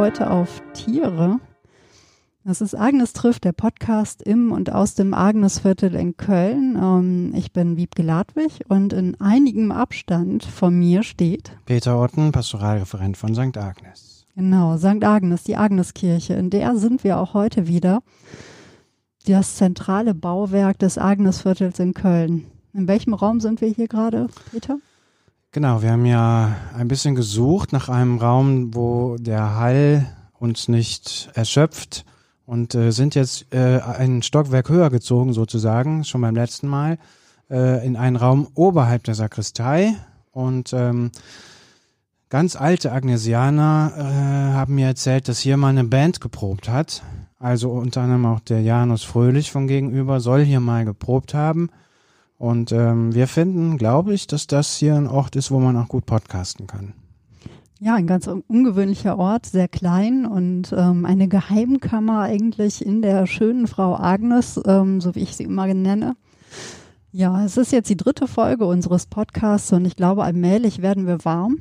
heute auf Tiere. Das ist Agnes trifft, der Podcast im und aus dem Agnesviertel in Köln. Ähm, ich bin Wiebke Ladwig und in einigem Abstand von mir steht Peter Otten, Pastoralreferent von St. Agnes. Genau, St. Agnes, die Agneskirche. In der sind wir auch heute wieder. Das zentrale Bauwerk des Agnesviertels in Köln. In welchem Raum sind wir hier gerade, Peter? Genau, wir haben ja ein bisschen gesucht nach einem Raum, wo der Hall uns nicht erschöpft und äh, sind jetzt äh, ein Stockwerk höher gezogen sozusagen, schon beim letzten Mal, äh, in einen Raum oberhalb der Sakristei und ähm, ganz alte Agnesianer äh, haben mir erzählt, dass hier mal eine Band geprobt hat. Also unter anderem auch der Janus Fröhlich von gegenüber soll hier mal geprobt haben. Und ähm, wir finden, glaube ich, dass das hier ein Ort ist, wo man auch gut podcasten kann. Ja, ein ganz ungewöhnlicher Ort, sehr klein und ähm, eine Geheimkammer eigentlich in der schönen Frau Agnes, ähm, so wie ich sie immer nenne. Ja, es ist jetzt die dritte Folge unseres Podcasts und ich glaube, allmählich werden wir warm.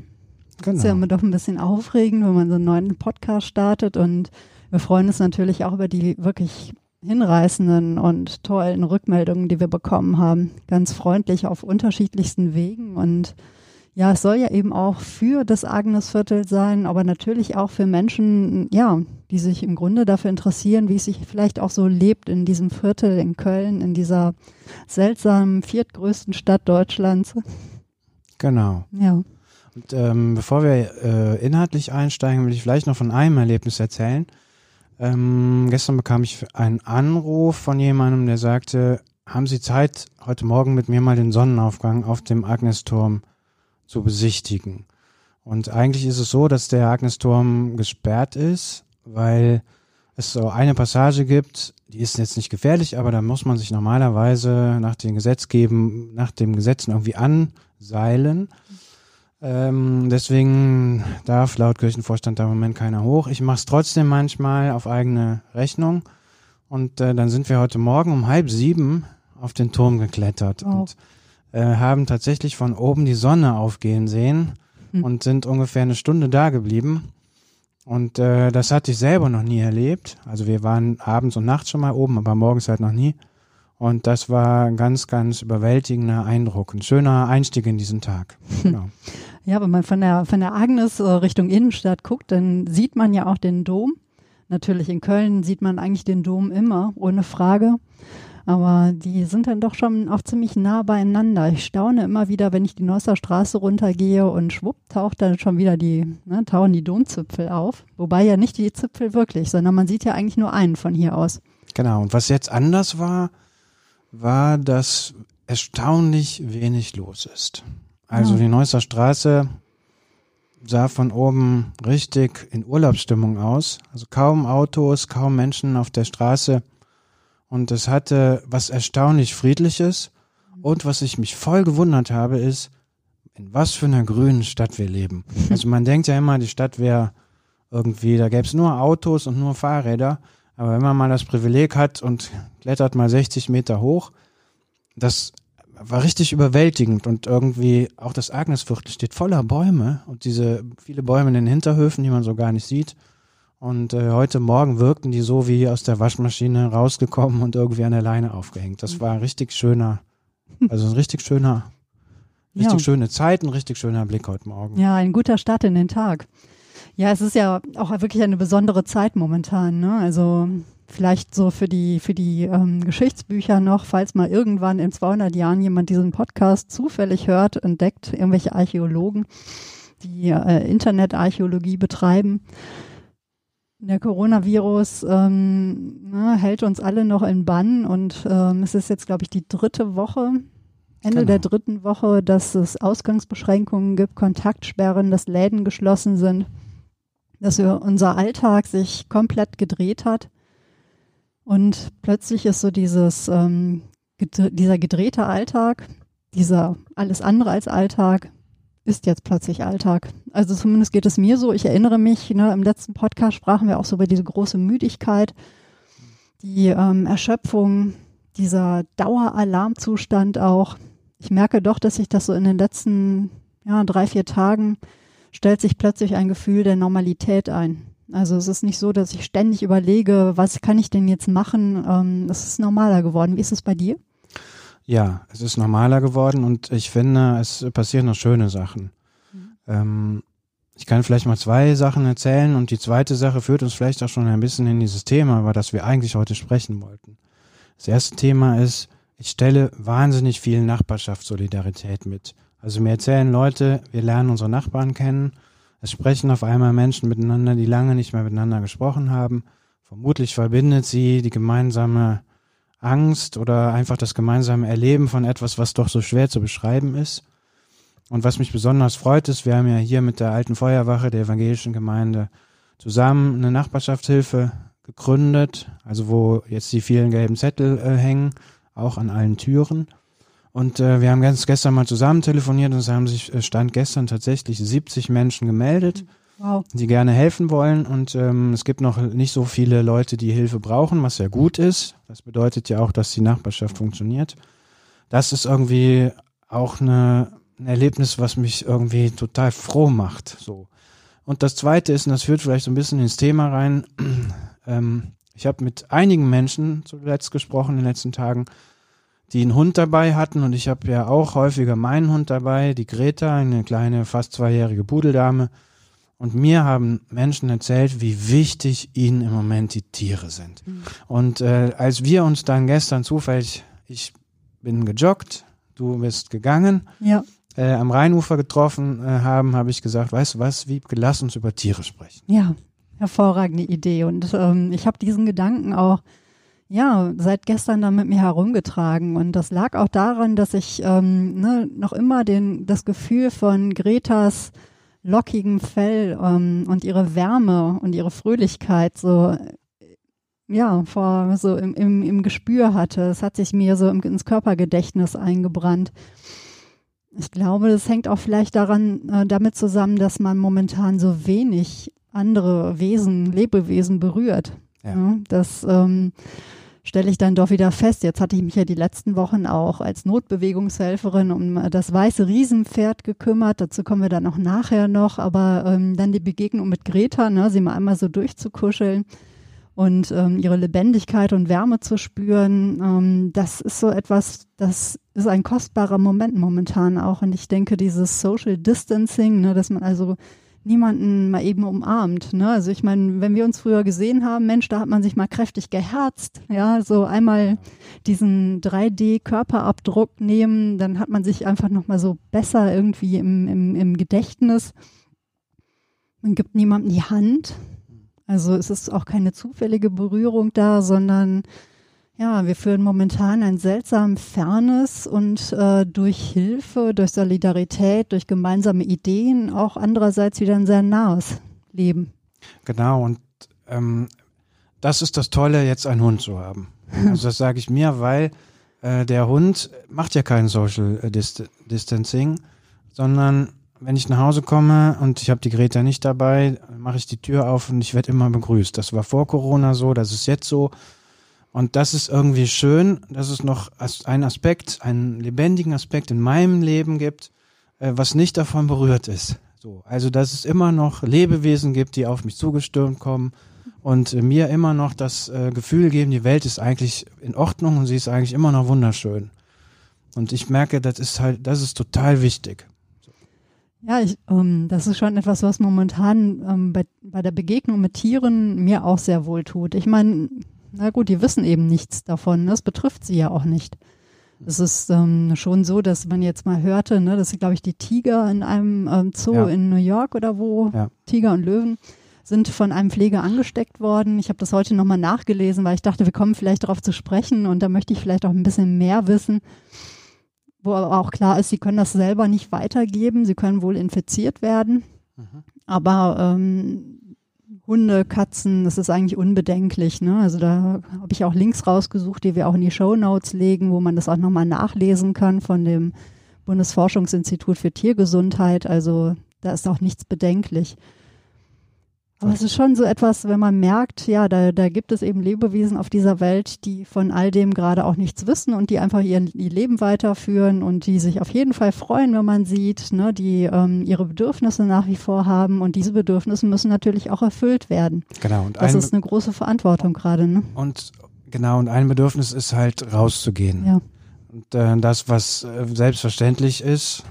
Genau. ist ja immer doch ein bisschen aufregend, wenn man so einen neuen Podcast startet und wir freuen uns natürlich auch über die wirklich hinreißenden und tollen Rückmeldungen, die wir bekommen haben. Ganz freundlich auf unterschiedlichsten Wegen. Und ja, es soll ja eben auch für das Agnesviertel sein, aber natürlich auch für Menschen, ja, die sich im Grunde dafür interessieren, wie es sich vielleicht auch so lebt in diesem Viertel in Köln, in dieser seltsamen viertgrößten Stadt Deutschlands. Genau. Ja. Und ähm, bevor wir äh, inhaltlich einsteigen, will ich vielleicht noch von einem Erlebnis erzählen. Ähm, gestern bekam ich einen Anruf von jemandem, der sagte, haben Sie Zeit, heute Morgen mit mir mal den Sonnenaufgang auf dem Agnesturm zu besichtigen? Und eigentlich ist es so, dass der Agnesturm gesperrt ist, weil es so eine Passage gibt, die ist jetzt nicht gefährlich, aber da muss man sich normalerweise nach den Gesetzgeben, nach dem Gesetzen irgendwie anseilen. Ähm, deswegen darf laut Kirchenvorstand da im Moment keiner hoch. Ich mache es trotzdem manchmal auf eigene Rechnung. Und äh, dann sind wir heute Morgen um halb sieben auf den Turm geklettert wow. und äh, haben tatsächlich von oben die Sonne aufgehen sehen hm. und sind ungefähr eine Stunde da geblieben. Und äh, das hatte ich selber noch nie erlebt. Also wir waren abends und nachts schon mal oben, aber morgens halt noch nie. Und das war ein ganz, ganz überwältigender Eindruck. Ein schöner Einstieg in diesen Tag. Genau. Ja, wenn man von der, von der Agnes äh, Richtung Innenstadt guckt, dann sieht man ja auch den Dom. Natürlich in Köln sieht man eigentlich den Dom immer, ohne Frage. Aber die sind dann doch schon auch ziemlich nah beieinander. Ich staune immer wieder, wenn ich die Neusser Straße runtergehe und schwupp taucht dann schon wieder die, ne, tauchen die Domzipfel auf. Wobei ja nicht die Zipfel wirklich, sondern man sieht ja eigentlich nur einen von hier aus. Genau. Und was jetzt anders war, war, dass erstaunlich wenig los ist. Also ja. die Neusser Straße sah von oben richtig in Urlaubsstimmung aus. Also kaum Autos, kaum Menschen auf der Straße. Und es hatte was erstaunlich Friedliches. Und was ich mich voll gewundert habe, ist, in was für einer grünen Stadt wir leben. Also man denkt ja immer, die Stadt wäre irgendwie, da gäbe es nur Autos und nur Fahrräder. Aber wenn man mal das Privileg hat und klettert mal 60 Meter hoch, das war richtig überwältigend und irgendwie auch das Agnesviertel steht voller Bäume und diese viele Bäume in den Hinterhöfen, die man so gar nicht sieht. Und äh, heute Morgen wirkten die so wie aus der Waschmaschine rausgekommen und irgendwie an der Leine aufgehängt. Das war ein richtig schöner, also ein richtig schöner, richtig ja. schöne Zeit, ein richtig schöner Blick heute Morgen. Ja, ein guter Start in den Tag. Ja, es ist ja auch wirklich eine besondere Zeit momentan. Ne? Also Vielleicht so für die, für die ähm, Geschichtsbücher noch, falls mal irgendwann in 200 Jahren jemand diesen Podcast zufällig hört, entdeckt, irgendwelche Archäologen, die äh, Internetarchäologie betreiben. Der Coronavirus ähm, ne, hält uns alle noch in Bann und ähm, es ist jetzt, glaube ich, die dritte Woche, Ende genau. der dritten Woche, dass es Ausgangsbeschränkungen gibt, Kontaktsperren, dass Läden geschlossen sind, dass wir, unser Alltag sich komplett gedreht hat. Und plötzlich ist so dieses, ähm, dieser gedrehte Alltag, dieser alles andere als Alltag, ist jetzt plötzlich Alltag. Also zumindest geht es mir so. Ich erinnere mich, ne, im letzten Podcast sprachen wir auch so über diese große Müdigkeit, die ähm, Erschöpfung, dieser Daueralarmzustand auch. Ich merke doch, dass sich das so in den letzten ja, drei, vier Tagen stellt sich plötzlich ein Gefühl der Normalität ein. Also es ist nicht so, dass ich ständig überlege, was kann ich denn jetzt machen. Ähm, es ist normaler geworden. Wie ist es bei dir? Ja, es ist normaler geworden und ich finde, es passieren noch schöne Sachen. Mhm. Ähm, ich kann vielleicht mal zwei Sachen erzählen und die zweite Sache führt uns vielleicht auch schon ein bisschen in dieses Thema, über das wir eigentlich heute sprechen wollten. Das erste Thema ist, ich stelle wahnsinnig viel Nachbarschaftssolidarität mit. Also mir erzählen Leute, wir lernen unsere Nachbarn kennen. Es sprechen auf einmal Menschen miteinander, die lange nicht mehr miteinander gesprochen haben. Vermutlich verbindet sie die gemeinsame Angst oder einfach das gemeinsame Erleben von etwas, was doch so schwer zu beschreiben ist. Und was mich besonders freut, ist, wir haben ja hier mit der alten Feuerwache der evangelischen Gemeinde zusammen eine Nachbarschaftshilfe gegründet, also wo jetzt die vielen gelben Zettel äh, hängen, auch an allen Türen. Und äh, wir haben ganz gestern mal zusammen telefoniert und es haben sich, äh, stand gestern tatsächlich 70 Menschen gemeldet, wow. die gerne helfen wollen. Und ähm, es gibt noch nicht so viele Leute, die Hilfe brauchen, was ja gut ist. Das bedeutet ja auch, dass die Nachbarschaft funktioniert. Das ist irgendwie auch eine, ein Erlebnis, was mich irgendwie total froh macht. So. Und das Zweite ist, und das führt vielleicht so ein bisschen ins Thema rein, ähm, ich habe mit einigen Menschen zuletzt gesprochen in den letzten Tagen, die einen Hund dabei hatten und ich habe ja auch häufiger meinen Hund dabei, die Greta, eine kleine, fast zweijährige Pudeldame. Und mir haben Menschen erzählt, wie wichtig ihnen im Moment die Tiere sind. Mhm. Und äh, als wir uns dann gestern zufällig, ich bin gejoggt, du bist gegangen, ja. äh, am Rheinufer getroffen äh, haben, habe ich gesagt, weißt du was, Wiebke, lass uns über Tiere sprechen. Ja, hervorragende Idee. Und ähm, ich habe diesen Gedanken auch ja, seit gestern da mit mir herumgetragen. Und das lag auch daran, dass ich ähm, ne, noch immer den, das Gefühl von Gretas lockigem Fell ähm, und ihre Wärme und ihre Fröhlichkeit so ja, vor so im, im, im Gespür hatte. Es hat sich mir so im, ins Körpergedächtnis eingebrannt. Ich glaube, das hängt auch vielleicht daran, äh, damit zusammen, dass man momentan so wenig andere Wesen, Lebewesen berührt. Ja. ja das ähm, stelle ich dann doch wieder fest. Jetzt hatte ich mich ja die letzten Wochen auch als Notbewegungshelferin um das weiße Riesenpferd gekümmert. Dazu kommen wir dann auch nachher noch. Aber ähm, dann die Begegnung mit Greta, ne, sie mal einmal so durchzukuscheln und ähm, ihre Lebendigkeit und Wärme zu spüren, ähm, das ist so etwas, das ist ein kostbarer Moment momentan auch. Und ich denke, dieses Social Distancing, ne, dass man also niemanden mal eben umarmt. Ne? Also ich meine, wenn wir uns früher gesehen haben, Mensch, da hat man sich mal kräftig geherzt, ja, so einmal diesen 3D-Körperabdruck nehmen, dann hat man sich einfach nochmal so besser irgendwie im, im, im Gedächtnis. Man gibt niemandem die Hand. Also es ist auch keine zufällige Berührung da, sondern ja, wir führen momentan ein seltsam fernes und äh, durch Hilfe, durch Solidarität, durch gemeinsame Ideen auch andererseits wieder ein sehr nahes Leben. Genau, und ähm, das ist das Tolle, jetzt einen Hund zu haben. Also das sage ich mir, weil äh, der Hund macht ja kein Social äh, Dist Distancing, sondern wenn ich nach Hause komme und ich habe die Greta nicht dabei, mache ich die Tür auf und ich werde immer begrüßt. Das war vor Corona so, das ist jetzt so. Und das ist irgendwie schön, dass es noch einen Aspekt, einen lebendigen Aspekt in meinem Leben gibt, äh, was nicht davon berührt ist. So, also dass es immer noch Lebewesen gibt, die auf mich zugestürmt kommen und äh, mir immer noch das äh, Gefühl geben, die Welt ist eigentlich in Ordnung und sie ist eigentlich immer noch wunderschön. Und ich merke, das ist halt, das ist total wichtig. Ja, ich, ähm, das ist schon etwas, was momentan ähm, bei, bei der Begegnung mit Tieren mir auch sehr wohl tut. Ich meine, na gut, die wissen eben nichts davon. Das betrifft sie ja auch nicht. Es ist ähm, schon so, dass man jetzt mal hörte, ne, dass glaube ich die Tiger in einem ähm, Zoo ja. in New York oder wo, ja. Tiger und Löwen, sind von einem Pfleger angesteckt worden. Ich habe das heute nochmal nachgelesen, weil ich dachte, wir kommen vielleicht darauf zu sprechen und da möchte ich vielleicht auch ein bisschen mehr wissen. Wo aber auch klar ist, sie können das selber nicht weitergeben, sie können wohl infiziert werden. Mhm. Aber ähm, Hunde, Katzen, das ist eigentlich unbedenklich. Ne? Also da habe ich auch Links rausgesucht, die wir auch in die Show Notes legen, wo man das auch nochmal nachlesen kann von dem Bundesforschungsinstitut für Tiergesundheit. Also da ist auch nichts bedenklich. Aber es ist schon so etwas, wenn man merkt, ja, da, da gibt es eben Lebewesen auf dieser Welt, die von all dem gerade auch nichts wissen und die einfach ihr, ihr Leben weiterführen und die sich auf jeden Fall freuen, wenn man sieht, ne, die ähm, ihre Bedürfnisse nach wie vor haben und diese Bedürfnisse müssen natürlich auch erfüllt werden. Genau. Und das ist eine große Verantwortung gerade. Ne? Und genau, und ein Bedürfnis ist halt rauszugehen. Ja. Und äh, das, was äh, selbstverständlich ist,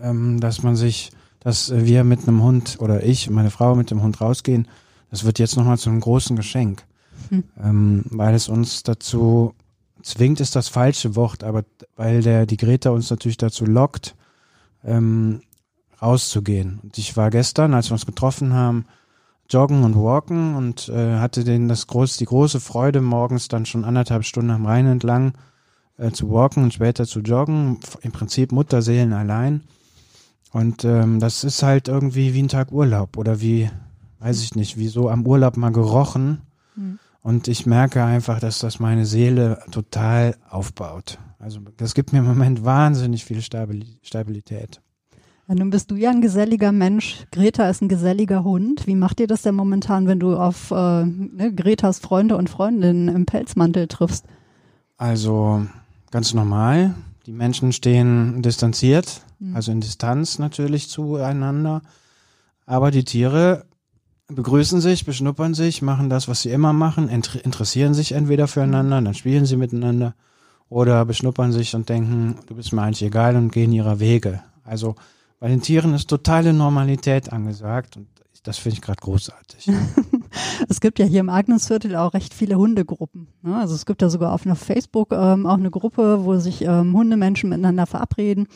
ähm, dass man sich dass wir mit einem Hund oder ich, meine Frau mit dem Hund rausgehen, das wird jetzt nochmal zu einem großen Geschenk. Hm. Ähm, weil es uns dazu zwingt, ist das falsche Wort, aber weil der, die Greta uns natürlich dazu lockt, ähm, rauszugehen. Und ich war gestern, als wir uns getroffen haben, joggen und walken und äh, hatte den das groß, die große Freude, morgens dann schon anderthalb Stunden am Rhein entlang äh, zu walken und später zu joggen. Im Prinzip Mutterseelen allein. Und ähm, das ist halt irgendwie wie ein Tag Urlaub oder wie, weiß ich nicht, wie so am Urlaub mal gerochen. Mhm. Und ich merke einfach, dass das meine Seele total aufbaut. Also das gibt mir im Moment wahnsinnig viel Stabilität. Ja, nun bist du ja ein geselliger Mensch. Greta ist ein geselliger Hund. Wie macht dir das denn momentan, wenn du auf äh, ne, Gretas Freunde und Freundinnen im Pelzmantel triffst? Also ganz normal. Die Menschen stehen distanziert, mhm. also in Distanz natürlich zueinander. Aber die Tiere begrüßen sich, beschnuppern sich, machen das, was sie immer machen, interessieren sich entweder füreinander, dann spielen sie miteinander oder beschnuppern sich und denken, du bist mir eigentlich egal und gehen ihrer Wege. Also bei den Tieren ist totale Normalität angesagt und das finde ich gerade großartig. es gibt ja hier im Agnesviertel auch recht viele Hundegruppen. Ne? Also es gibt ja sogar auf Facebook ähm, auch eine Gruppe, wo sich ähm, Hundemenschen miteinander verabreden.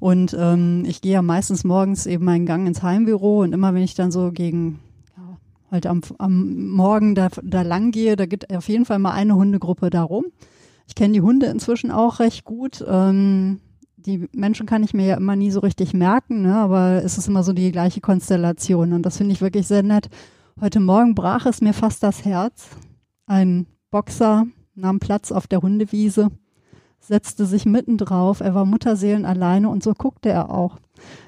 Und ähm, ich gehe ja meistens morgens eben meinen Gang ins Heimbüro und immer wenn ich dann so gegen ja, halt am, am Morgen da, da lang gehe, da geht auf jeden Fall mal eine Hundegruppe da rum. Ich kenne die Hunde inzwischen auch recht gut. Ähm, die Menschen kann ich mir ja immer nie so richtig merken, ne? aber es ist immer so die gleiche Konstellation und das finde ich wirklich sehr nett. Heute Morgen brach es mir fast das Herz. Ein Boxer nahm Platz auf der Hundewiese, setzte sich mitten drauf, er war Mutterseelen alleine und so guckte er auch.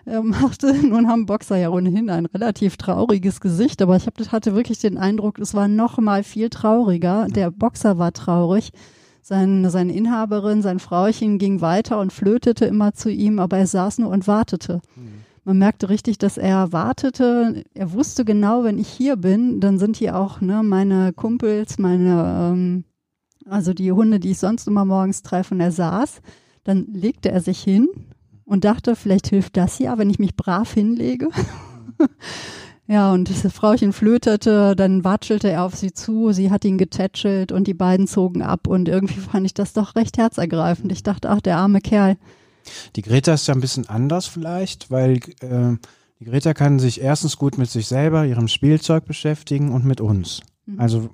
Er machte, nun haben Boxer ja ohnehin ein relativ trauriges Gesicht, aber ich hatte wirklich den Eindruck, es war noch mal viel trauriger. Der Boxer war traurig sein, seine Inhaberin, sein Frauchen ging weiter und flötete immer zu ihm, aber er saß nur und wartete. Mhm. Man merkte richtig, dass er wartete. Er wusste genau, wenn ich hier bin, dann sind hier auch ne, meine Kumpels, meine, ähm, also die Hunde, die ich sonst immer morgens treffe. Und er saß. Dann legte er sich hin und dachte, vielleicht hilft das ja, wenn ich mich brav hinlege. Ja, und das Frauchen flötete, dann watschelte er auf sie zu, sie hat ihn getätschelt und die beiden zogen ab und irgendwie fand ich das doch recht herzergreifend. Ich dachte, ach, der arme Kerl. Die Greta ist ja ein bisschen anders vielleicht, weil äh, die Greta kann sich erstens gut mit sich selber, ihrem Spielzeug beschäftigen und mit uns. Mhm. Also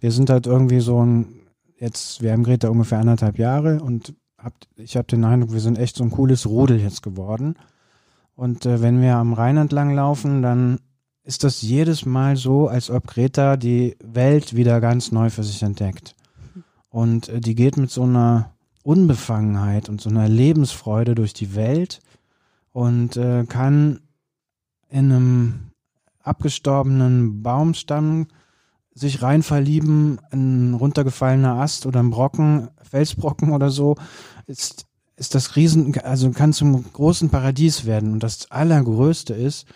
wir sind halt irgendwie so ein, jetzt, wir haben Greta ungefähr anderthalb Jahre und hab, ich habe den Eindruck, wir sind echt so ein cooles Rudel jetzt geworden. Und äh, wenn wir am Rhein entlang laufen, dann ist das jedes Mal so, als ob Greta die Welt wieder ganz neu für sich entdeckt. Und äh, die geht mit so einer Unbefangenheit und so einer Lebensfreude durch die Welt und äh, kann in einem abgestorbenen Baumstamm sich rein verlieben, ein runtergefallener Ast oder ein Brocken, Felsbrocken oder so, ist, ist das Riesen, also kann zum großen Paradies werden. Und das Allergrößte ist,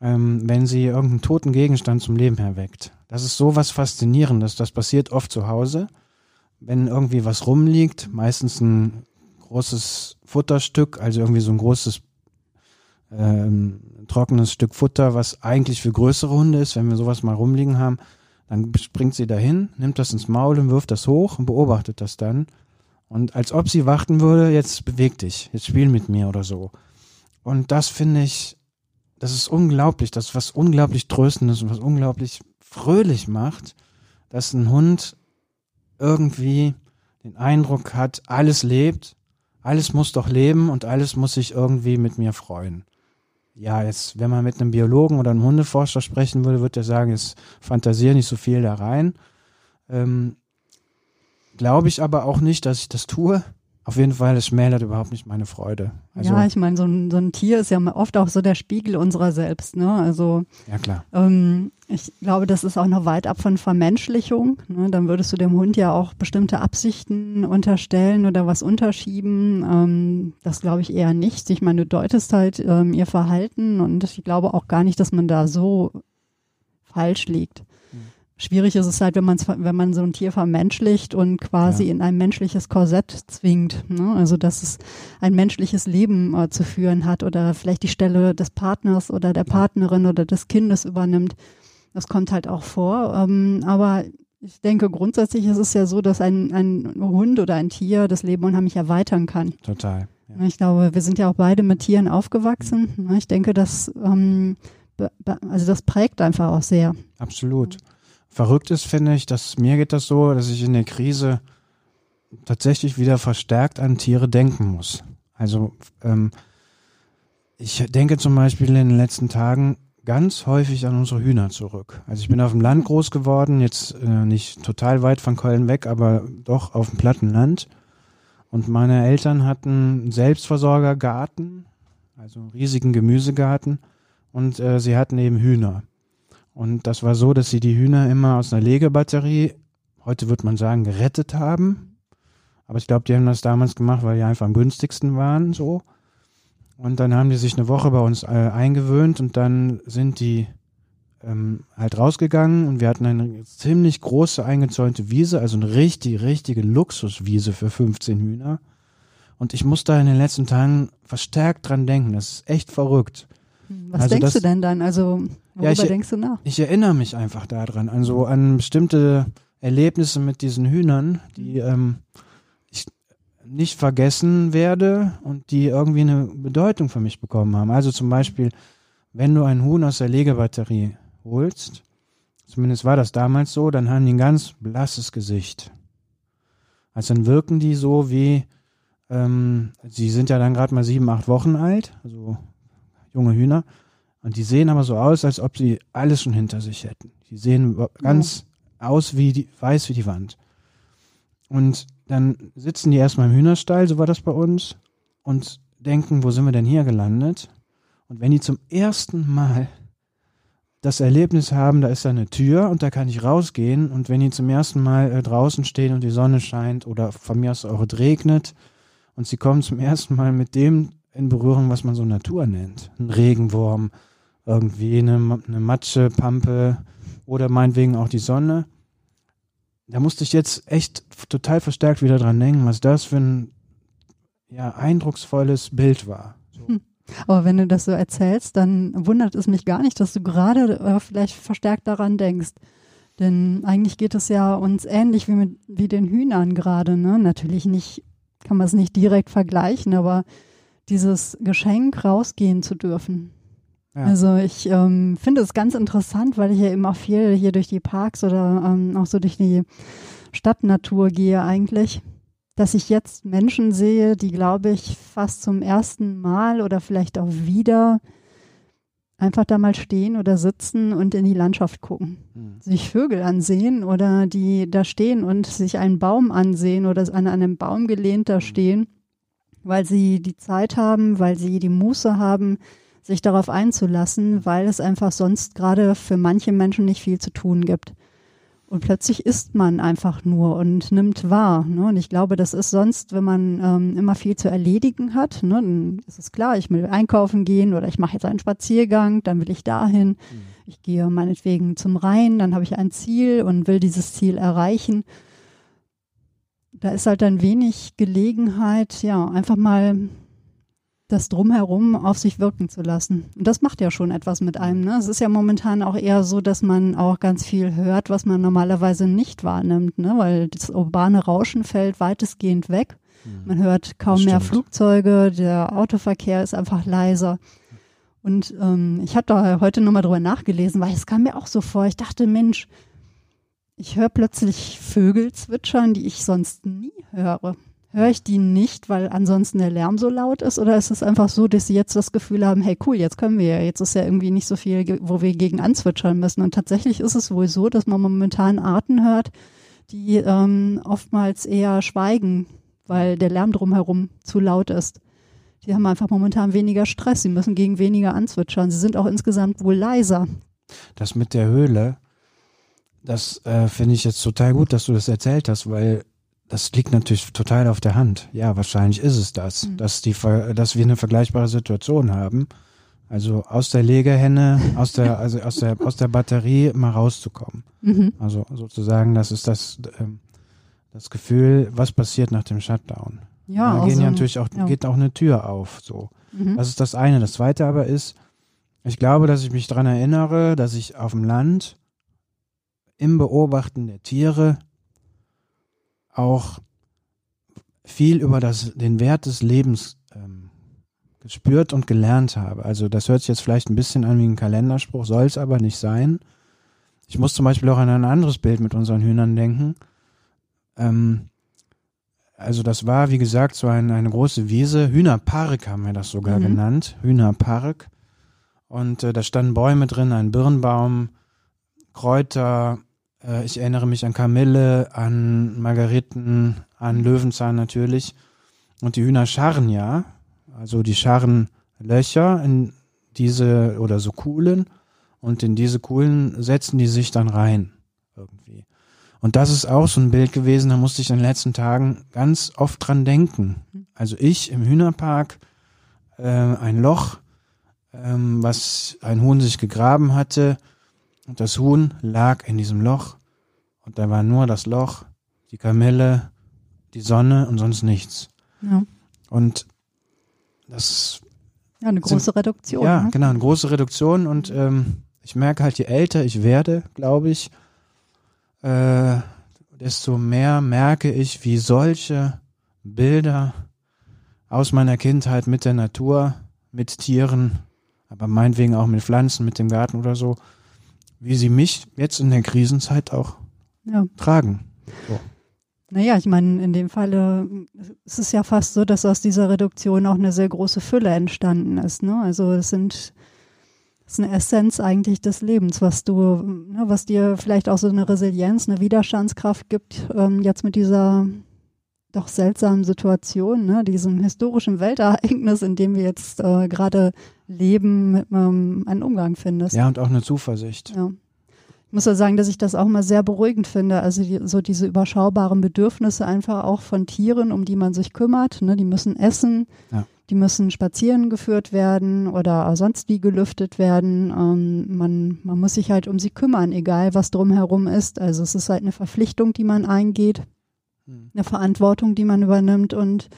ähm, wenn sie irgendeinen toten Gegenstand zum Leben erweckt. Das ist so was Faszinierendes. Das passiert oft zu Hause. Wenn irgendwie was rumliegt, meistens ein großes Futterstück, also irgendwie so ein großes ähm, trockenes Stück Futter, was eigentlich für größere Hunde ist, wenn wir sowas mal rumliegen haben, dann springt sie dahin, nimmt das ins Maul und wirft das hoch und beobachtet das dann. Und als ob sie warten würde, jetzt beweg dich, jetzt spiel mit mir oder so. Und das finde ich das ist unglaublich, das ist was unglaublich Tröstendes und was unglaublich fröhlich macht, dass ein Hund irgendwie den Eindruck hat, alles lebt, alles muss doch leben und alles muss sich irgendwie mit mir freuen. Ja, jetzt, wenn man mit einem Biologen oder einem Hundeforscher sprechen würde, würde er sagen, jetzt fantasiere nicht so viel da rein. Ähm, Glaube ich aber auch nicht, dass ich das tue. Auf jeden Fall, es schmälert überhaupt nicht meine Freude. Also, ja, ich meine, so ein, so ein Tier ist ja oft auch so der Spiegel unserer selbst. Ne? Also ja klar. Ähm, ich glaube, das ist auch noch weit ab von Vermenschlichung. Ne? Dann würdest du dem Hund ja auch bestimmte Absichten unterstellen oder was unterschieben. Ähm, das glaube ich eher nicht. Ich meine, du deutest halt ähm, ihr Verhalten und ich glaube auch gar nicht, dass man da so falsch liegt. Schwierig ist es halt, wenn man wenn man so ein Tier vermenschlicht und quasi ja. in ein menschliches Korsett zwingt. Ne? Also dass es ein menschliches Leben äh, zu führen hat oder vielleicht die Stelle des Partners oder der Partnerin oder des Kindes übernimmt. Das kommt halt auch vor. Ähm, aber ich denke, grundsätzlich ist es ja so, dass ein, ein Hund oder ein Tier das Leben unheimlich erweitern kann. Total. Ja. Ich glaube, wir sind ja auch beide mit Tieren aufgewachsen. Mhm. Ich denke, dass ähm, also das prägt einfach auch sehr. Absolut verrückt ist, finde ich, dass mir geht das so, dass ich in der Krise tatsächlich wieder verstärkt an Tiere denken muss. Also ähm, ich denke zum Beispiel in den letzten Tagen ganz häufig an unsere Hühner zurück. Also ich bin auf dem Land groß geworden, jetzt äh, nicht total weit von Köln weg, aber doch auf dem platten Land. Und meine Eltern hatten einen Selbstversorgergarten, also einen riesigen Gemüsegarten. Und äh, sie hatten eben Hühner. Und das war so, dass sie die Hühner immer aus einer Legebatterie, heute würde man sagen, gerettet haben. Aber ich glaube, die haben das damals gemacht, weil die einfach am günstigsten waren, so. Und dann haben die sich eine Woche bei uns äh, eingewöhnt und dann sind die ähm, halt rausgegangen und wir hatten eine ziemlich große eingezäunte Wiese, also eine richtig, richtige Luxuswiese für 15 Hühner. Und ich muss da in den letzten Tagen verstärkt dran denken. Das ist echt verrückt. Was also denkst das, du denn dann? Also worüber ja, ich, denkst du nach? Ich erinnere mich einfach daran, also an bestimmte Erlebnisse mit diesen Hühnern, die ähm, ich nicht vergessen werde und die irgendwie eine Bedeutung für mich bekommen haben. Also zum Beispiel, wenn du ein Huhn aus der Legebatterie holst, zumindest war das damals so, dann haben die ein ganz blasses Gesicht. Also dann wirken die so wie, ähm, sie sind ja dann gerade mal sieben, acht Wochen alt, also junge Hühner. Und die sehen aber so aus, als ob sie alles schon hinter sich hätten. Die sehen ganz ja. aus wie die, weiß wie die Wand. Und dann sitzen die erstmal im Hühnerstall, so war das bei uns, und denken, wo sind wir denn hier gelandet? Und wenn die zum ersten Mal das Erlebnis haben, da ist da eine Tür und da kann ich rausgehen. Und wenn die zum ersten Mal äh, draußen stehen und die Sonne scheint oder von mir aus auch regnet und sie kommen zum ersten Mal mit dem in Berührung, was man so Natur nennt. Ein Regenwurm, irgendwie eine, eine Matschepampe oder meinetwegen auch die Sonne. Da musste ich jetzt echt total verstärkt wieder dran denken, was das für ein ja, eindrucksvolles Bild war. Hm. Aber wenn du das so erzählst, dann wundert es mich gar nicht, dass du gerade äh, vielleicht verstärkt daran denkst. Denn eigentlich geht es ja uns ähnlich wie mit wie den Hühnern gerade. Ne? Natürlich nicht, kann man es nicht direkt vergleichen, aber dieses Geschenk rausgehen zu dürfen. Ja. Also ich ähm, finde es ganz interessant, weil ich ja immer viel hier durch die Parks oder ähm, auch so durch die Stadtnatur gehe eigentlich, dass ich jetzt Menschen sehe, die, glaube ich, fast zum ersten Mal oder vielleicht auch wieder einfach da mal stehen oder sitzen und in die Landschaft gucken, mhm. sich Vögel ansehen oder die da stehen und sich einen Baum ansehen oder an einem Baum gelehnt da hm. stehen weil sie die Zeit haben, weil sie die Muße haben, sich darauf einzulassen, weil es einfach sonst gerade für manche Menschen nicht viel zu tun gibt. Und plötzlich isst man einfach nur und nimmt wahr. Ne? Und ich glaube, das ist sonst, wenn man ähm, immer viel zu erledigen hat, ne? dann ist es klar, ich will einkaufen gehen oder ich mache jetzt einen Spaziergang, dann will ich dahin. Mhm. Ich gehe meinetwegen zum Rhein, dann habe ich ein Ziel und will dieses Ziel erreichen da ist halt dann wenig Gelegenheit, ja, einfach mal das drumherum auf sich wirken zu lassen. Und das macht ja schon etwas mit einem. Ne? Es ist ja momentan auch eher so, dass man auch ganz viel hört, was man normalerweise nicht wahrnimmt, ne? weil das urbane Rauschen fällt weitestgehend weg. Mhm. Man hört kaum mehr Flugzeuge, der Autoverkehr ist einfach leiser. Und ähm, ich habe da heute nochmal drüber nachgelesen, weil es kam mir auch so vor. Ich dachte, Mensch, ich höre plötzlich Vögel zwitschern, die ich sonst nie höre. Höre ich die nicht, weil ansonsten der Lärm so laut ist? Oder ist es einfach so, dass sie jetzt das Gefühl haben, hey cool, jetzt können wir ja, jetzt ist ja irgendwie nicht so viel, wo wir gegen anzwitschern müssen. Und tatsächlich ist es wohl so, dass man momentan Arten hört, die ähm, oftmals eher schweigen weil der Lärm drumherum zu laut ist. Die haben einfach momentan weniger Stress, sie müssen gegen weniger anzwitschern. Sie sind auch insgesamt wohl leiser. Das mit der Höhle, das äh, finde ich jetzt total gut, dass du das erzählt hast, weil das liegt natürlich total auf der Hand. Ja, wahrscheinlich ist es das, mhm. dass die, dass wir eine vergleichbare Situation haben. Also aus der Legehenne, aus der, also aus der, aus der Batterie mal rauszukommen. Mhm. Also sozusagen, das ist das, ähm, das Gefühl, was passiert nach dem Shutdown. Ja, da gehen ja natürlich auch, ja. geht auch eine Tür auf, so. Mhm. Das ist das eine. Das zweite aber ist, ich glaube, dass ich mich daran erinnere, dass ich auf dem Land im Beobachten der Tiere auch viel über das, den Wert des Lebens ähm, gespürt und gelernt habe. Also das hört sich jetzt vielleicht ein bisschen an wie ein Kalenderspruch, soll es aber nicht sein. Ich muss zum Beispiel auch an ein anderes Bild mit unseren Hühnern denken. Ähm, also das war, wie gesagt, so ein, eine große Wiese. Hühnerpark haben wir das sogar mhm. genannt. Hühnerpark. Und äh, da standen Bäume drin, ein Birnbaum, Kräuter. Äh, ich erinnere mich an Kamille, an Margeriten, an Löwenzahn natürlich. Und die Hühner scharren ja. Also die scharren Löcher in diese oder so Kuhlen und in diese Kuhlen setzen die sich dann rein irgendwie. Und das ist auch so ein Bild gewesen, da musste ich in den letzten Tagen ganz oft dran denken. Also ich im Hühnerpark, äh, ein Loch, ähm, was ein Huhn sich gegraben hatte und das Huhn lag in diesem Loch und da war nur das Loch, die Kamelle, die Sonne und sonst nichts. Ja. Und das ja, eine große sind, Reduktion. Ja, ne? genau, eine große Reduktion. Und ähm, ich merke halt, je älter ich werde, glaube ich, äh, desto mehr merke ich, wie solche Bilder aus meiner Kindheit mit der Natur, mit Tieren, aber meinetwegen auch mit Pflanzen, mit dem Garten oder so, wie sie mich jetzt in der Krisenzeit auch ja. tragen. So. Naja, ich meine, in dem Falle ist es ja fast so, dass aus dieser Reduktion auch eine sehr große Fülle entstanden ist. Ne? Also es sind es ist eine Essenz eigentlich des Lebens, was du, ne, was dir vielleicht auch so eine Resilienz, eine Widerstandskraft gibt, ähm, jetzt mit dieser doch seltsamen Situation, ne, diesem historischen Weltereignis, in dem wir jetzt äh, gerade leben, ähm, einen Umgang findest. Ja, und auch eine Zuversicht. Ja. Ich muss ja sagen, dass ich das auch mal sehr beruhigend finde. Also die, so diese überschaubaren Bedürfnisse einfach auch von Tieren, um die man sich kümmert. Ne? Die müssen essen, ja. die müssen spazieren geführt werden oder sonst wie gelüftet werden. Ähm, man, man muss sich halt um sie kümmern, egal was drumherum ist. Also es ist halt eine Verpflichtung, die man eingeht. Eine Verantwortung, die man übernimmt und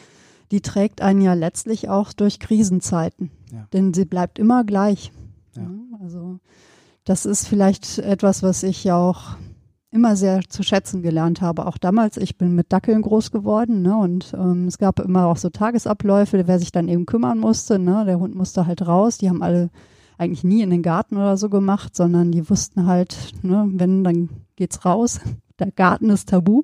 die trägt einen ja letztlich auch durch Krisenzeiten. Ja. Denn sie bleibt immer gleich. Ja. Also das ist vielleicht etwas, was ich ja auch immer sehr zu schätzen gelernt habe. Auch damals, ich bin mit Dackeln groß geworden, ne? Und ähm, es gab immer auch so Tagesabläufe, wer sich dann eben kümmern musste, ne? Der Hund musste halt raus. Die haben alle eigentlich nie in den Garten oder so gemacht, sondern die wussten halt, ne, wenn, dann geht's raus. Der Garten ist tabu.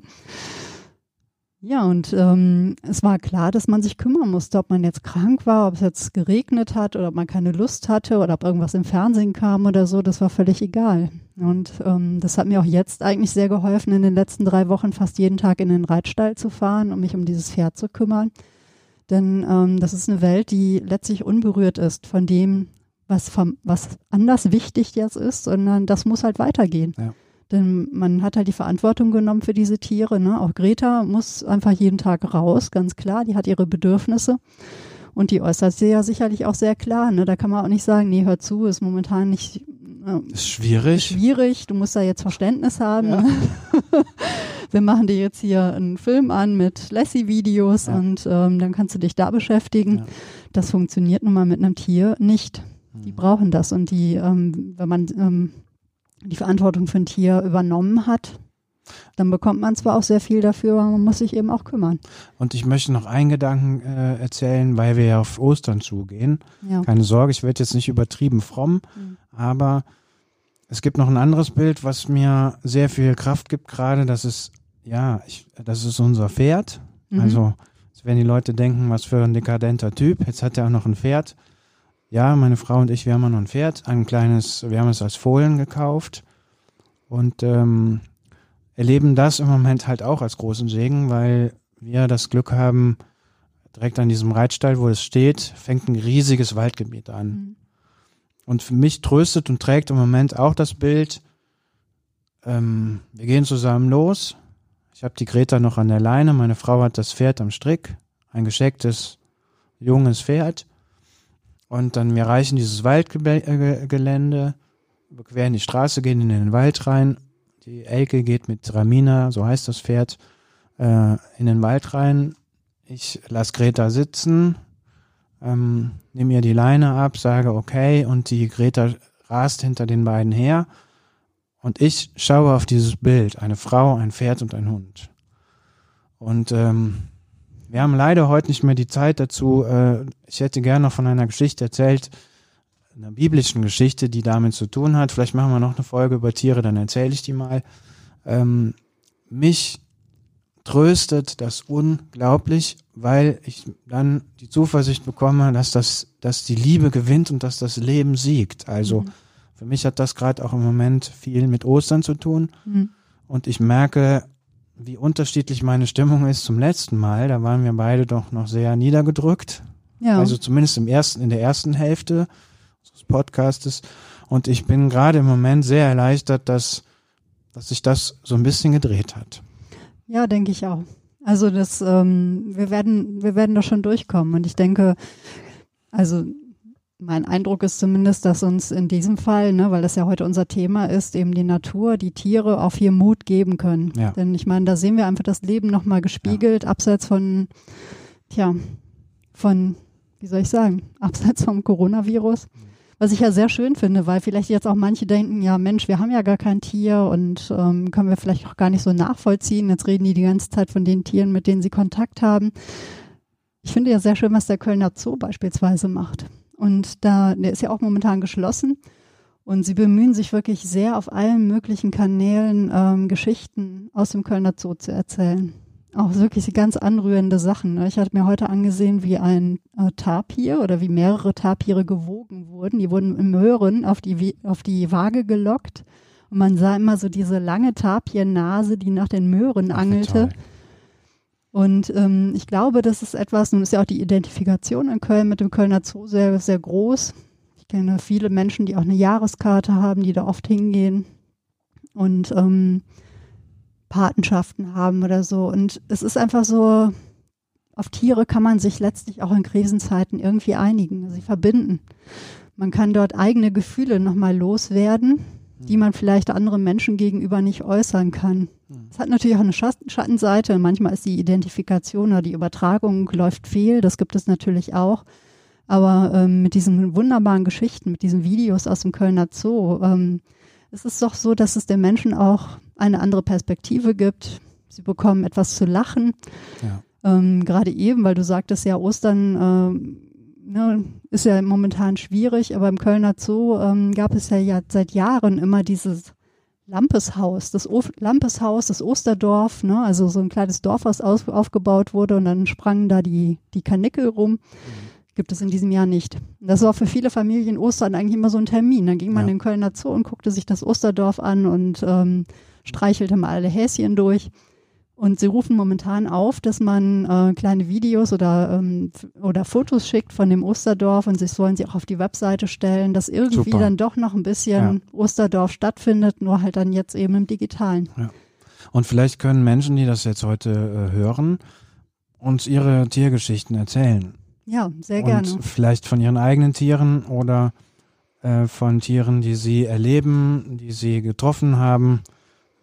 Ja, und ähm, es war klar, dass man sich kümmern musste, ob man jetzt krank war, ob es jetzt geregnet hat oder ob man keine Lust hatte oder ob irgendwas im Fernsehen kam oder so, das war völlig egal. Und ähm, das hat mir auch jetzt eigentlich sehr geholfen, in den letzten drei Wochen fast jeden Tag in den Reitstall zu fahren, um mich um dieses Pferd zu kümmern. Denn ähm, das ist eine Welt, die letztlich unberührt ist von dem, was, vom, was anders wichtig jetzt ist, sondern das muss halt weitergehen. Ja. Denn man hat halt die Verantwortung genommen für diese Tiere. Ne? Auch Greta muss einfach jeden Tag raus, ganz klar. Die hat ihre Bedürfnisse. Und die äußert sie ja sicherlich auch sehr klar. Ne? Da kann man auch nicht sagen, nee, hör zu, ist momentan nicht. Äh, ist schwierig. Schwierig, du musst da jetzt Verständnis haben. Ja. Wir machen dir jetzt hier einen Film an mit Lassie-Videos ja. und ähm, dann kannst du dich da beschäftigen. Ja. Das funktioniert nun mal mit einem Tier nicht. Die mhm. brauchen das und die, ähm, wenn man ähm, die Verantwortung für ein Tier übernommen hat, dann bekommt man zwar auch sehr viel dafür, aber man muss sich eben auch kümmern. Und ich möchte noch einen Gedanken äh, erzählen, weil wir ja auf Ostern zugehen. Ja. Keine Sorge, ich werde jetzt nicht übertrieben fromm, mhm. aber es gibt noch ein anderes Bild, was mir sehr viel Kraft gibt gerade. Das ist, ja, ich, das ist unser Pferd. Mhm. Also, wenn die Leute denken, was für ein dekadenter Typ. Jetzt hat er auch noch ein Pferd. Ja, meine Frau und ich, wir haben noch ein Pferd, ein kleines, wir haben es als Fohlen gekauft und ähm, erleben das im Moment halt auch als großen Segen, weil wir das Glück haben, direkt an diesem Reitstall, wo es steht, fängt ein riesiges Waldgebiet an. Mhm. Und für mich tröstet und trägt im Moment auch das Bild, ähm, wir gehen zusammen los. Ich habe die Greta noch an der Leine, meine Frau hat das Pferd am Strick, ein geschecktes, junges Pferd. Und dann wir erreichen dieses Waldgelände, überqueren die Straße, gehen in den Wald rein. Die Elke geht mit Ramina, so heißt das Pferd, äh, in den Wald rein. Ich lasse Greta sitzen, ähm, nehme ihr die Leine ab, sage okay und die Greta rast hinter den beiden her und ich schaue auf dieses Bild, eine Frau, ein Pferd und ein Hund. Und ähm, wir haben leider heute nicht mehr die Zeit dazu. Äh, ich hätte gerne noch von einer Geschichte erzählt, einer biblischen Geschichte, die damit zu tun hat. Vielleicht machen wir noch eine Folge über Tiere, dann erzähle ich die mal. Ähm, mich tröstet das unglaublich, weil ich dann die Zuversicht bekomme, dass das, dass die Liebe gewinnt und dass das Leben siegt. Also mhm. für mich hat das gerade auch im Moment viel mit Ostern zu tun. Mhm. Und ich merke, wie unterschiedlich meine Stimmung ist zum letzten Mal. Da waren wir beide doch noch sehr niedergedrückt. Ja. Also zumindest im ersten, in der ersten Hälfte des Podcastes. Und ich bin gerade im Moment sehr erleichtert, dass, dass sich das so ein bisschen gedreht hat. Ja, denke ich auch. Also das, ähm, wir werden, wir werden da schon durchkommen. Und ich denke, also mein Eindruck ist zumindest, dass uns in diesem Fall, ne, weil das ja heute unser Thema ist, eben die Natur, die Tiere auch viel Mut geben können. Ja. Denn ich meine, da sehen wir einfach das Leben nochmal gespiegelt, ja. abseits von, tja, von, wie soll ich sagen, abseits vom Coronavirus. Was ich ja sehr schön finde, weil vielleicht jetzt auch manche denken, ja Mensch, wir haben ja gar kein Tier und ähm, können wir vielleicht auch gar nicht so nachvollziehen. Jetzt reden die die ganze Zeit von den Tieren, mit denen sie Kontakt haben. Ich finde ja sehr schön, was der Kölner Zoo beispielsweise macht. Und da, der ist ja auch momentan geschlossen. Und sie bemühen sich wirklich sehr auf allen möglichen Kanälen ähm, Geschichten aus dem Kölner Zoo zu erzählen. Auch wirklich ganz anrührende Sachen. Ne? Ich hatte mir heute angesehen, wie ein äh, Tapir oder wie mehrere Tapire gewogen wurden. Die wurden im Möhren auf die, auf die Waage gelockt. Und man sah immer so diese lange Tapiernase, die nach den Möhren angelte. Ach, und ähm, ich glaube, das ist etwas, nun ist ja auch die Identifikation in Köln mit dem Kölner Zoo sehr, sehr groß. Ich kenne viele Menschen, die auch eine Jahreskarte haben, die da oft hingehen und ähm, Patenschaften haben oder so. Und es ist einfach so, auf Tiere kann man sich letztlich auch in Krisenzeiten irgendwie einigen, sie verbinden. Man kann dort eigene Gefühle nochmal loswerden die man vielleicht anderen Menschen gegenüber nicht äußern kann. Es hat natürlich auch eine Schattenseite. Manchmal ist die Identifikation oder die Übertragung läuft fehl. Das gibt es natürlich auch. Aber ähm, mit diesen wunderbaren Geschichten, mit diesen Videos aus dem Kölner Zoo, ähm, es ist doch so, dass es den Menschen auch eine andere Perspektive gibt. Sie bekommen etwas zu lachen. Ja. Ähm, Gerade eben, weil du sagtest ja, Ostern ähm, ne, ist ja momentan schwierig, aber im Kölner Zoo ähm, gab es ja, ja seit Jahren immer dieses Lampeshaus, das o Lampeshaus, das Osterdorf, ne, also so ein kleines Dorf, was aus, aufgebaut wurde und dann sprangen da die, die Kanickel rum. Mhm. Gibt es in diesem Jahr nicht. Das war für viele Familien Ostern eigentlich immer so ein Termin. Dann ging man ja. in den Kölner Zoo und guckte sich das Osterdorf an und ähm, streichelte mal alle Häschen durch. Und sie rufen momentan auf, dass man äh, kleine Videos oder, ähm, oder Fotos schickt von dem Osterdorf und sie sollen sie auch auf die Webseite stellen, dass irgendwie Super. dann doch noch ein bisschen ja. Osterdorf stattfindet, nur halt dann jetzt eben im Digitalen. Ja. Und vielleicht können Menschen, die das jetzt heute äh, hören, uns ihre Tiergeschichten erzählen. Ja, sehr gerne. Und vielleicht von ihren eigenen Tieren oder äh, von Tieren, die sie erleben, die sie getroffen haben.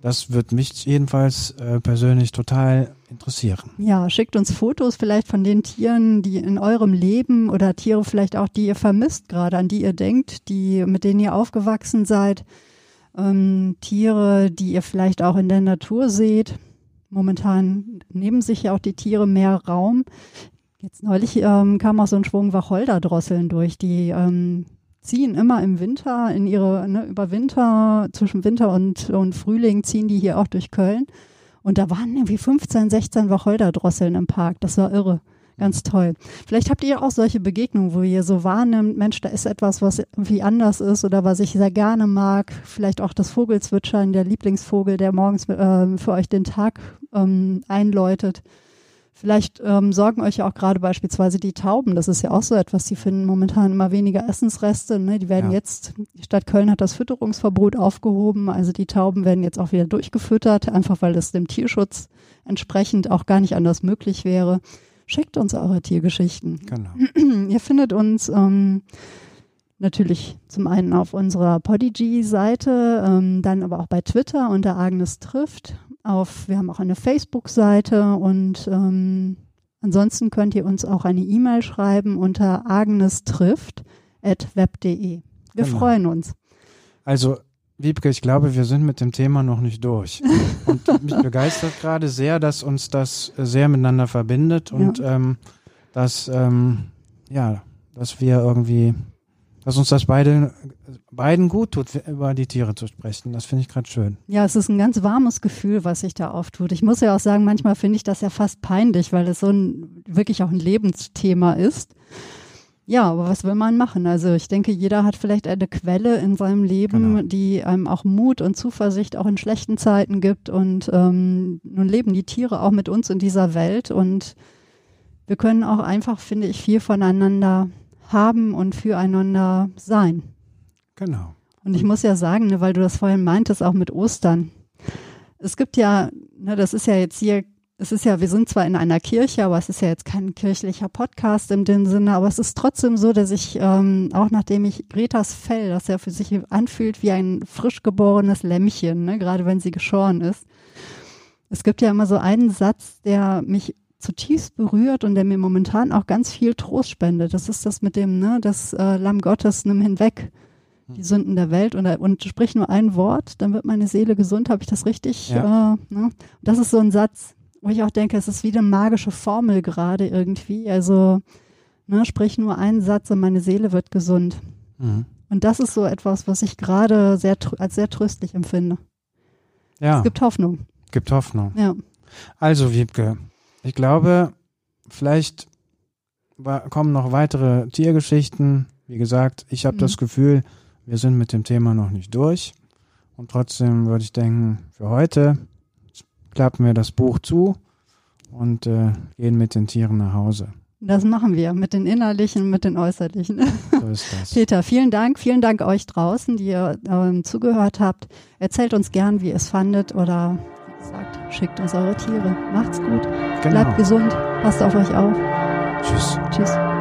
Das wird mich jedenfalls äh, persönlich total interessieren. Ja, schickt uns Fotos vielleicht von den Tieren, die in eurem Leben oder Tiere vielleicht auch, die ihr vermisst gerade, an die ihr denkt, die, mit denen ihr aufgewachsen seid. Ähm, Tiere, die ihr vielleicht auch in der Natur seht. Momentan nehmen sich ja auch die Tiere mehr Raum. Jetzt neulich ähm, kam auch so ein Schwung Wacholderdrosseln durch, die ähm, ziehen immer im Winter in ihre, ne, über Winter, zwischen Winter und, und Frühling ziehen die hier auch durch Köln. Und da waren irgendwie 15, 16 Wacholderdrosseln im Park. Das war irre. Ganz toll. Vielleicht habt ihr auch solche Begegnungen, wo ihr so wahrnimmt, Mensch, da ist etwas, was irgendwie anders ist oder was ich sehr gerne mag. Vielleicht auch das Vogelzwitschern, der Lieblingsvogel, der morgens äh, für euch den Tag ähm, einläutet. Vielleicht ähm, sorgen euch ja auch gerade beispielsweise die Tauben. Das ist ja auch so etwas. Die finden momentan immer weniger Essensreste. Ne? Die werden Ja. jetzt, die Stadt Köln hat das Fütterungsverbot aufgehoben. Also die Tauben werden jetzt auch wieder durchgefüttert, einfach weil das dem Tierschutz entsprechend auch gar nicht anders möglich wäre. Schickt uns eure Tiergeschichten. Genau. Ihr findet uns ähm, natürlich zum einen auf unserer Podigy-Seite, ähm, dann aber auch bei Twitter unter Agnes trifft. Auf, wir haben auch eine Facebook-Seite und ähm, ansonsten könnt ihr uns auch eine E-Mail schreiben unter agnestrifft.web.de. Wir Genau. freuen uns. Also, Wiebke, ich glaube, wir sind mit dem Thema noch nicht durch. Und mich begeistert gerade sehr, dass uns das sehr miteinander verbindet und ähm, dass, ähm, ja, dass wir irgendwie, dass uns das beide, beiden gut tut, über die Tiere zu sprechen. Das finde ich gerade schön. Ja, es ist ein ganz warmes Gefühl, was sich da auftut. Ich muss ja auch sagen, manchmal finde ich das ja fast peinlich, weil es so ein wirklich auch ein Lebensthema ist. Ja, aber was will man machen? Also ich denke, jeder hat vielleicht eine Quelle in seinem Leben, Genau. die einem auch Mut und Zuversicht auch in schlechten Zeiten gibt. Und ähm, nun leben die Tiere auch mit uns in dieser Welt und wir können auch einfach, finde ich, viel voneinander haben und füreinander sein. Genau. Und ich muss ja sagen, ne, weil du das vorhin meintest, auch mit Ostern. Es gibt ja, ne, das ist ja jetzt hier, es ist ja, wir sind zwar in einer Kirche, aber es ist ja jetzt kein kirchlicher Podcast in dem Sinne, aber es ist trotzdem so, dass ich, ähm, auch nachdem ich Gretas Fell, das ja für sich anfühlt wie ein frisch geborenes Lämmchen, ne, gerade wenn sie geschoren ist. Es gibt ja immer so einen Satz, der mich zutiefst berührt und der mir momentan auch ganz viel Trost spendet. Das ist das mit dem, ne, das äh, Lamm Gottes nimm hinweg die Sünden der Welt und, und sprich nur ein Wort, dann wird meine Seele gesund. Habe ich das richtig? Ja. Äh, ne? Das ist so ein Satz, wo ich auch denke, es ist wie eine magische Formel gerade irgendwie. Also ne, sprich nur einen Satz und meine Seele wird gesund. Mhm. Und das ist so etwas, was ich gerade sehr als sehr tröstlich empfinde. Ja, Es gibt Hoffnung. gibt Hoffnung. Ja. Also, Wiebke, ich glaube, vielleicht kommen noch weitere Tiergeschichten. Wie gesagt, ich habe Mhm. das Gefühl, wir sind mit dem Thema noch nicht durch. Und trotzdem würde ich denken, für heute klappen wir das Buch zu und äh, gehen mit den Tieren nach Hause. Das machen wir mit den innerlichen, mit den äußerlichen. So ist das. Peter, vielen Dank. Vielen Dank euch draußen, die ihr ähm, zugehört habt. Erzählt uns gern, wie ihr es fandet oder gesagt, schickt uns eure Tiere. Macht's gut. Genau. Bleibt gesund. Passt auf euch auf. Tschüss. Tschüss.